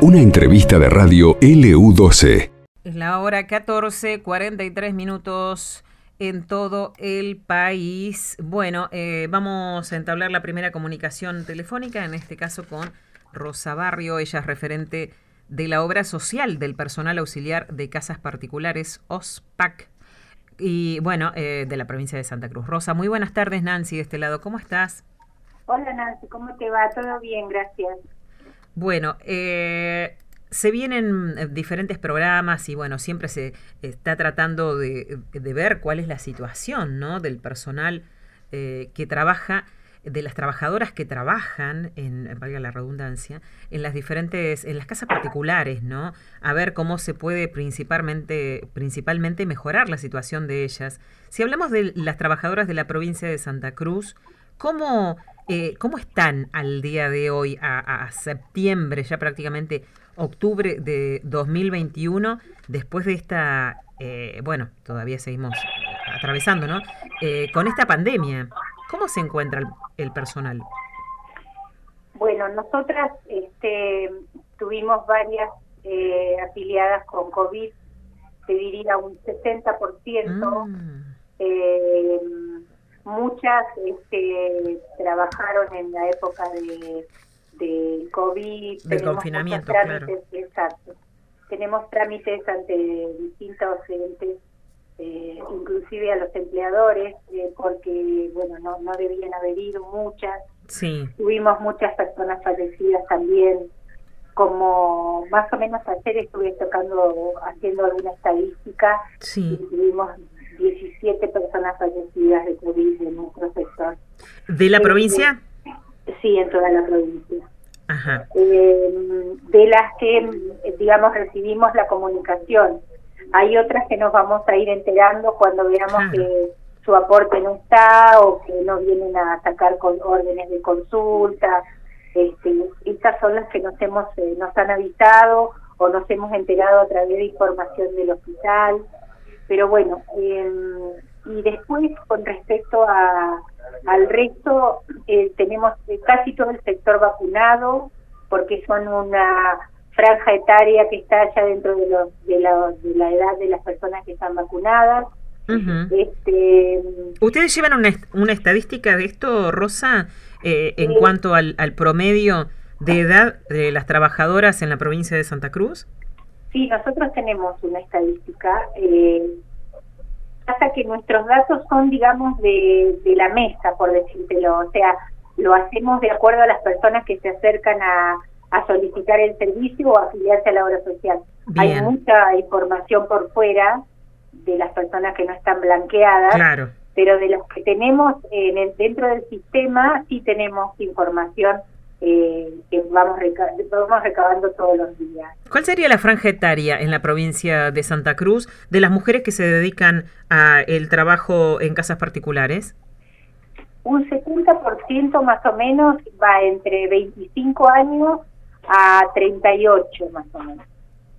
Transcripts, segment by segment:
Una entrevista de radio LU12. Es la hora 14, 43 minutos en todo el país. Bueno, eh, vamos a entablar la primera comunicación telefónica, en este caso con Rosa Barrio. Ella es referente de la obra social del personal auxiliar de casas particulares, OSPAC, y bueno, eh, de la provincia de Santa Cruz. Rosa, muy buenas tardes, Nancy, de este lado. ¿Cómo estás? Hola, Nancy, ¿cómo te va? Todo bien, gracias. Bueno, eh, se vienen eh, diferentes programas y bueno, siempre se está tratando de, ver cuál es la situación ¿no? del personal eh, que trabaja, de las trabajadoras que trabajan, en, valga la redundancia, en las diferentes, en las casas particulares, ¿no? A ver cómo se puede principalmente, principalmente mejorar la situación de ellas. Si hablamos de las trabajadoras de la provincia de Santa Cruz, ¿cómo eh, ¿Cómo están al día de hoy, a, septiembre, ya prácticamente octubre de 2021, después de esta, eh, bueno, todavía seguimos atravesando, ¿no? Eh, con esta pandemia, ¿cómo se encuentra el, personal? Bueno, nosotras este, tuvimos varias afiliadas con COVID, te diría un 60%. Mm. Muchas este, trabajaron en la época de, de COVID. De confinamiento, claro. Exacto. Tenemos trámites ante distintos entes, eh, inclusive a los empleadores, eh, porque, bueno, no, no debían haber ido muchas. Sí. Tuvimos muchas personas fallecidas también como más o menos ayer estuve tocando, haciendo alguna estadística sí. y tuvimos 17 personas fallecidas de COVID en nuestro sector. ¿De la provincia? Sí, en toda la provincia. Ajá. Eh, de las que, digamos, recibimos la comunicación. Hay otras que nos vamos a ir enterando cuando veamos que su aporte no está o que no vienen a sacar con órdenes de consulta. Este, estas son las que nos hemos eh, nos han avisado o nos hemos enterado a través de información del hospital. Pero bueno, em, y después con respecto a, al resto, eh, tenemos casi todo el sector vacunado, porque son una franja etaria que está ya dentro de, los, de, la, de la edad de las personas que están vacunadas. este, ¿Ustedes llevan una, una estadística de esto, Rosa, eh, en cuanto al, al promedio de edad de las trabajadoras en la provincia de Santa Cruz? Sí, nosotros tenemos una estadística. Eh, pasa que nuestros datos son, digamos, de, de la mesa, por decírtelo. O sea, lo hacemos de acuerdo a las personas que se acercan a, a solicitar el servicio o afiliarse a la obra social. Hay mucha información por fuera de las personas que no están blanqueadas. Claro. Pero de los que tenemos en el, dentro del sistema sí tenemos información eh, que vamos, vamos recabando todos los días. ¿Cuál sería la franja etaria en la provincia de Santa Cruz de las mujeres que se dedican a el trabajo en casas particulares? Un 70% más o menos va entre 25 años a 38 más o menos.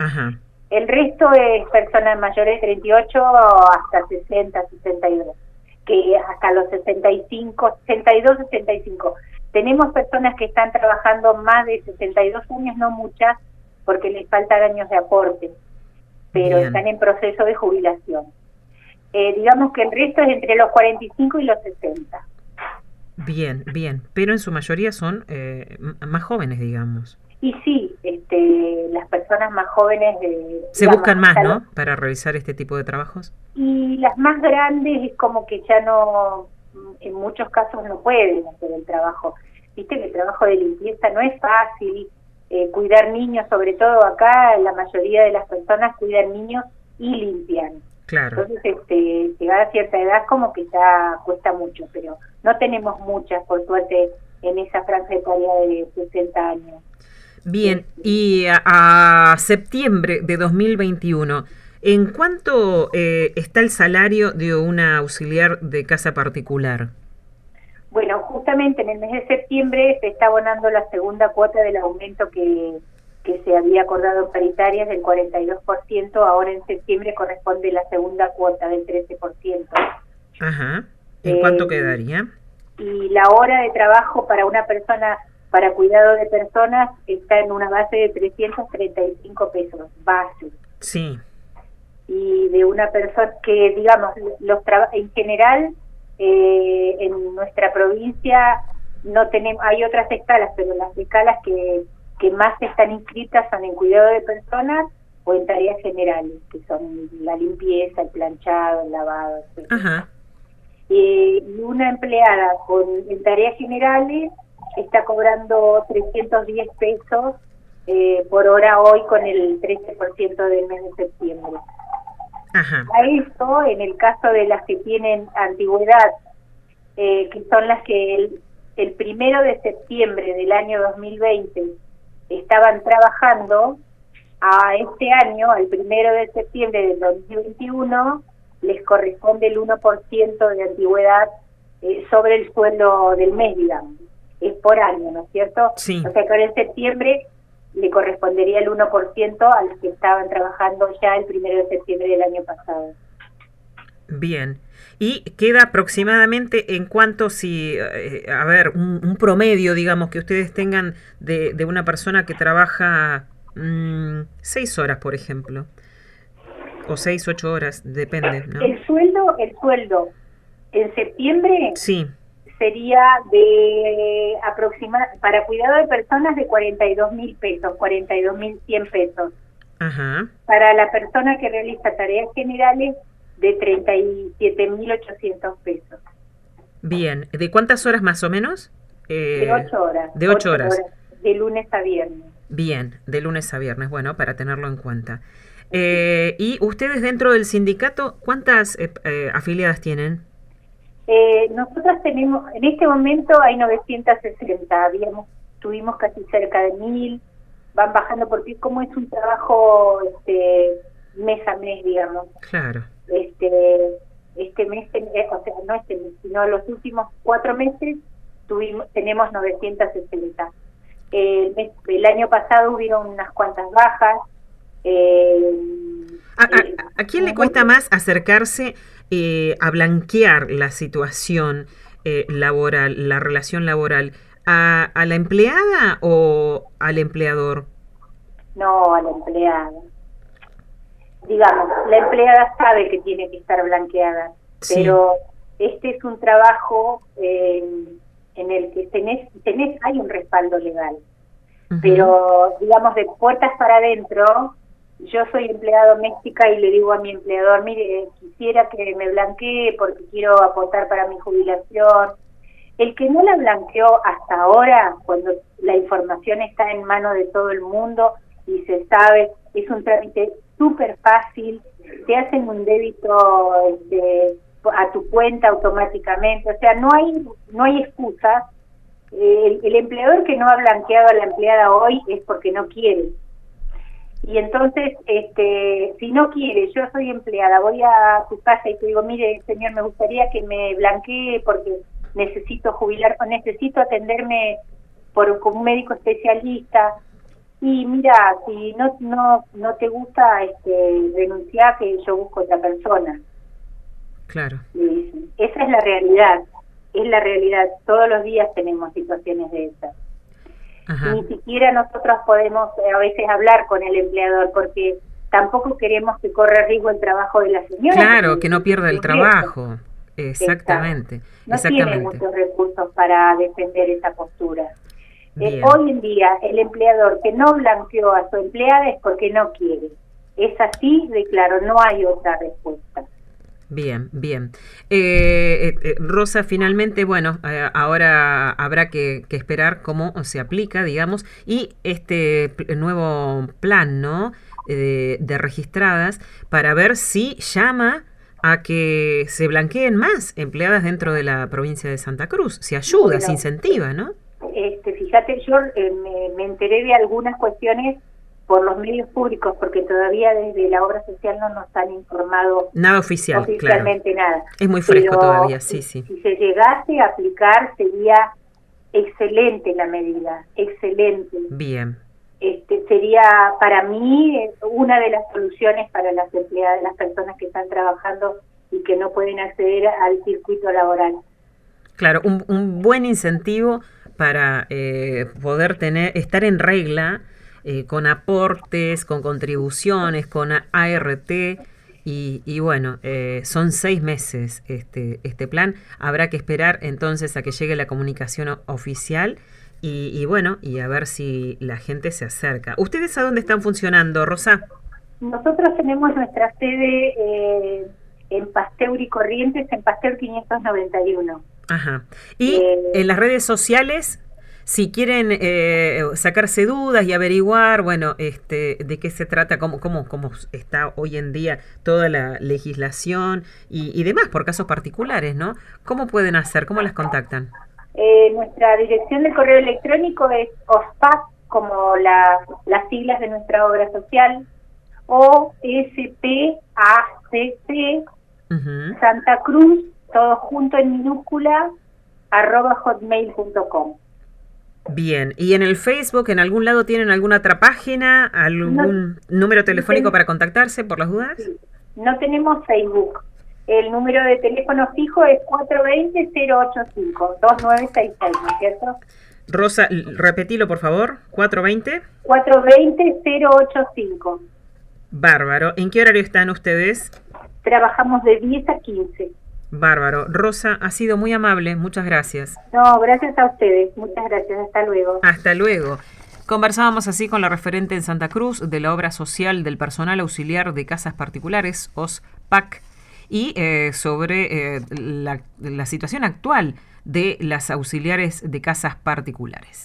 Ajá. El resto es personas mayores de 38 hasta 60, 62, que hasta los 65, 62, 65 tenemos personas que están trabajando más de 62 años, no muchas, porque les faltan años de aporte, pero están en proceso de jubilación. Eh, digamos que el resto es entre los 45 y los 60. Bien, bien, pero en su mayoría son eh, más jóvenes, digamos. Y sí, este, las personas más jóvenes... Eh, Se buscan más, ¿no? Para realizar este tipo de trabajos. Y las más grandes es como que ya no, en muchos casos no pueden hacer el trabajo. Viste que el trabajo de limpieza no es fácil, eh, cuidar niños, sobre todo acá, la mayoría de las personas cuidan niños y limpian. Claro. Entonces, este, llegar a cierta edad como que ya cuesta mucho, pero no tenemos muchas, por suerte, en esa franja etaria de 60 años. Bien, y a, septiembre de 2021, ¿en cuánto eh, está el salario de una auxiliar de casa particular? Bueno, justamente en el mes de septiembre se está abonando la segunda cuota del aumento que, que se había acordado en paritarias del 42%, ahora en septiembre corresponde la segunda cuota del 13%. Ajá. ¿En cuánto eh, quedaría? Y la hora de trabajo para una persona para cuidado de personas está en una base de 335 pesos, base. Sí. Y de una persona que, digamos, los en general, eh, en nuestra provincia no tenemos, hay otras escalas, pero las escalas que, que más están inscritas son en cuidado de personas o en tareas generales, que son la limpieza, el planchado, el lavado, etc. Ajá. y una empleada con en tareas generales está cobrando 310 pesos eh, por hora hoy con el 13% del mes de septiembre. Ajá. A esto, en el caso de las que tienen antigüedad, eh, que son las que el, el primero de septiembre del año 2020 estaban trabajando, a este año, al primero de septiembre del 2021, les corresponde el 1% de antigüedad eh, sobre el sueldo del mes, digamos. Es por año, ¿no es cierto? Sí. O sea que ahora en septiembre le correspondería el 1% a los que estaban trabajando ya el primero de septiembre del año pasado. Bien. Y queda aproximadamente en cuanto si, eh, a ver, un, un, promedio, digamos, que ustedes tengan de, de una persona que trabaja mmm, seis horas, por ejemplo, o seis, ocho horas, depende. ¿no? El sueldo, el sueldo en septiembre sí. Sería de aproximar para cuidado de personas de 42 mil pesos, 42 mil 100 pesos. Ajá. Para la persona que realiza tareas generales de 37.800 pesos. Bien, ¿de cuántas horas más o menos? Eh, de 8 horas. De 8 horas. horas. De lunes a viernes. Bien, de lunes a viernes, bueno, para tenerlo en cuenta. Eh, ¿Y ustedes dentro del sindicato, cuántas eh, eh, afiliadas tienen? Nosotras tenemos, en este momento hay 960, habíamos, tuvimos casi cerca de mil, van bajando porque como es un trabajo este, mes a mes, digamos. Claro. Este, este mes, o sea, no este mes, sino los últimos cuatro meses tuvimos, tenemos 960. Eh, el año pasado hubieron unas cuantas bajas. Eh, ¿A, a, a quién le cuesta más acercarse eh, a blanquear la situación eh, laboral, la relación laboral? ¿A, ¿A, la empleada o al empleador? No, a la empleada. Digamos, la empleada sabe que tiene que estar blanqueada, sí. pero este es un trabajo eh, en el que tenés, tenés, hay un respaldo legal. Uh -huh. Pero, digamos, de puertas para adentro, yo soy empleada doméstica y le digo a mi empleador, mire, quisiera que me blanquee porque quiero aportar para mi jubilación. El que no la blanqueó hasta ahora, cuando la información está en manos de todo el mundo y se sabe, es un trámite súper fácil, te hacen un débito este, a tu cuenta automáticamente, o sea, no hay no hay excusa. El, el, empleador que no ha blanqueado a la empleada hoy es porque no quiere. Y entonces, este, si no quiere, yo soy empleada, voy a tu casa y te digo, mire, señor, me gustaría que me blanquee porque necesito jubilar o necesito atenderme por con un médico especialista. Y mira, si no no no te gusta, este, renunciar que yo busco otra persona. Claro. Esa es la realidad, es la realidad. Todos los días tenemos situaciones de esas. Ajá. Ni siquiera nosotros podemos eh, a veces hablar con el empleador porque tampoco queremos que corra riesgo el trabajo de la señora. Claro, que no pierda el trabajo. Exactamente. No exactamente. tiene muchos recursos para defender esa postura. Eh, hoy en día, el empleador que no blanqueó a su empleada es porque no quiere. Es así de claro, no hay otra respuesta. Bien, bien. Eh, eh, Rosa, finalmente, bueno, eh, ahora habrá que, que, esperar cómo se aplica, digamos, y este nuevo plan, ¿no? De, de, registradas para ver si llama a que se blanqueen más empleadas dentro de la provincia de Santa Cruz. Se ayuda, bueno, se incentiva, ¿no? Este, fíjate, yo me, me enteré de algunas cuestiones por los medios públicos, porque todavía desde la obra social no nos han informado nada oficial, oficialmente claro. nada. Es muy fresco Pero todavía, sí, sí. Si se llegase a aplicar sería excelente la medida, excelente. Bien. Este, sería para mí una de las soluciones para las empleadas, las personas que están trabajando y que no pueden acceder al circuito laboral. Claro, un, un buen incentivo para eh, poder tener, estar en regla eh, con aportes, con contribuciones, con ART. Y, bueno, eh, son seis meses este, este plan. Habrá que esperar entonces a que llegue la comunicación oficial y, bueno, y a ver si la gente se acerca. ¿Ustedes a dónde están funcionando, Rosa? Nosotros tenemos nuestra sede eh, en Pasteur y Corrientes, en Pasteur 591. Ajá. ¿Y en las redes sociales? Si quieren eh, sacarse dudas y averiguar, bueno, este, de qué se trata, cómo, cómo, cómo está hoy en día toda la legislación y, demás por casos particulares, ¿no? ¿Cómo pueden hacer? ¿Cómo las contactan? Eh, nuestra dirección de correo electrónico es OSPAC, como las siglas de nuestra obra social, o SPACC, Santa Cruz, todo junto en minúscula, arroba hotmail.com. Bien, ¿y en el Facebook, en algún lado tienen alguna otra página, algún número telefónico para contactarse por las dudas? No tenemos Facebook. El número de teléfono fijo es 420-085, 2966, ¿no es cierto? Rosa, repetilo por favor, 420. 420-085. Bárbaro. ¿En qué horario están ustedes? Trabajamos de 10 a 15. Bárbaro. Rosa, ha sido muy amable. Muchas gracias. No, gracias a ustedes. Muchas gracias. Hasta luego. Hasta luego. Conversábamos así con la referente en Santa Cruz de la obra social del personal auxiliar de casas particulares, OSPAC, y eh, sobre eh, la, la situación actual de las auxiliares de casas particulares.